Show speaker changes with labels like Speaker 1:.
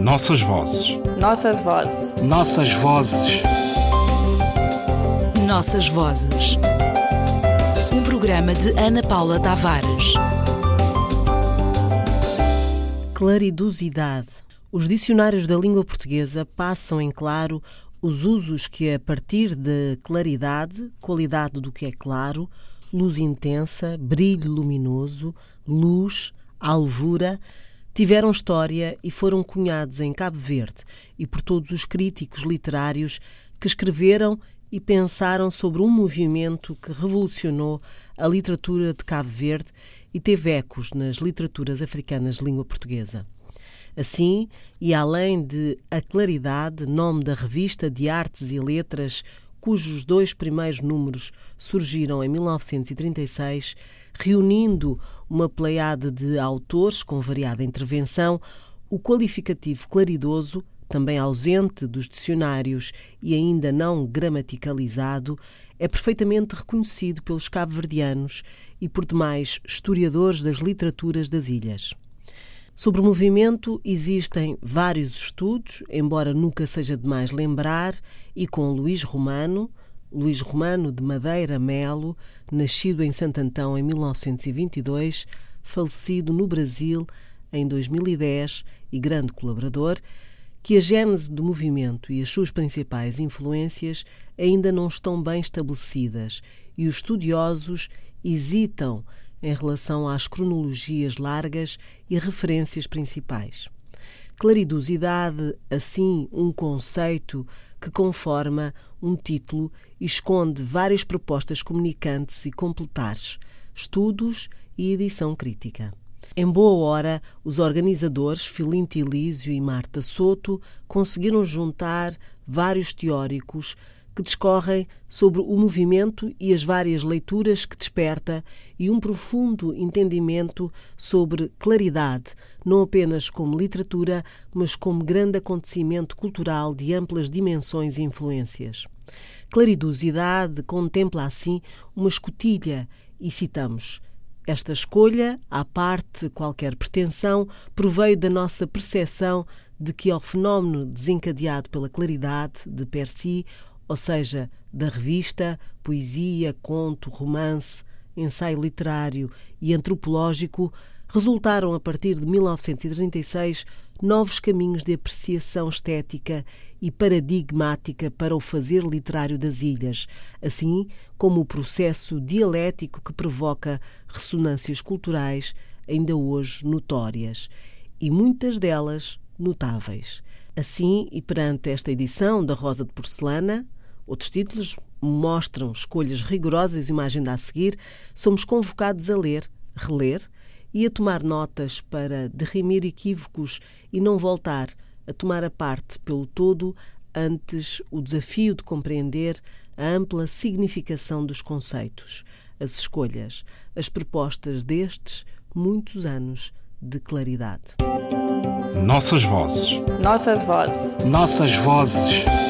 Speaker 1: Nossas vozes.
Speaker 2: Nossas vozes.
Speaker 3: Nossas vozes.
Speaker 4: Nossas vozes. Um programa de Ana Paula Tavares.
Speaker 5: Claridosidade. Os dicionários da língua portuguesa passam em claro os usos que, a partir de claridade, qualidade do que é claro, luz intensa, brilho luminoso, luz, alvura, tiveram história e foram cunhados em Cabo Verde e por todos os críticos literários que escreveram e pensaram sobre um movimento que revolucionou a literatura de Cabo Verde e teve ecos nas literaturas africanas de língua portuguesa. Assim, e além de A Claridade, nome da revista de artes e letras cujos dois primeiros números surgiram em 1936, reunindo uma pleiade de autores com variada intervenção, o qualificativo claridoso, também ausente dos dicionários e ainda não gramaticalizado, é perfeitamente reconhecido pelos cabo-verdianos e por demais historiadores das literaturas das ilhas. Sobre o movimento existem vários estudos, embora nunca seja demais lembrar, e com Luís Romano, Luís Romano de Madeira Melo, nascido em Santo Antão em 1922, falecido no Brasil em 2010 e grande colaborador, que a gênese do movimento e as suas principais influências ainda não estão bem estabelecidas e os estudiosos hesitam em relação às cronologias largas e referências principais. Claridosidade, assim, um conceito que conforma um título e esconde várias propostas comunicantes e completares, estudos e edição crítica. Em boa hora, os organizadores Filinto Elísio e Marta Soto conseguiram juntar vários teóricos que discorrem sobre o movimento e as várias leituras que desperta e um profundo entendimento sobre claridade, não apenas como literatura, mas como grande acontecimento cultural de amplas dimensões e influências. Claridosidade contempla assim uma escotilha e citamos esta escolha, à parte qualquer pretensão, proveio da nossa percepção de que ao fenómeno desencadeado pela claridade de per si ou seja, da revista, poesia, conto, romance, ensaio literário e antropológico, resultaram a partir de 1936 novos caminhos de apreciação estética e paradigmática para o fazer literário das ilhas, assim como o processo dialético que provoca ressonâncias culturais ainda hoje notórias, e muitas delas notáveis. Assim, e perante esta edição da Rosa de Porcelana, Outros títulos mostram escolhas rigorosas e uma agenda a seguir. Somos convocados a ler, reler e a tomar notas para derrimir equívocos e não voltar a tomar a parte pelo todo antes o desafio de compreender a ampla significação dos conceitos, as escolhas, as propostas destes muitos anos de claridade.
Speaker 1: Nossas vozes.
Speaker 2: Nossas vozes.
Speaker 3: Nossas vozes.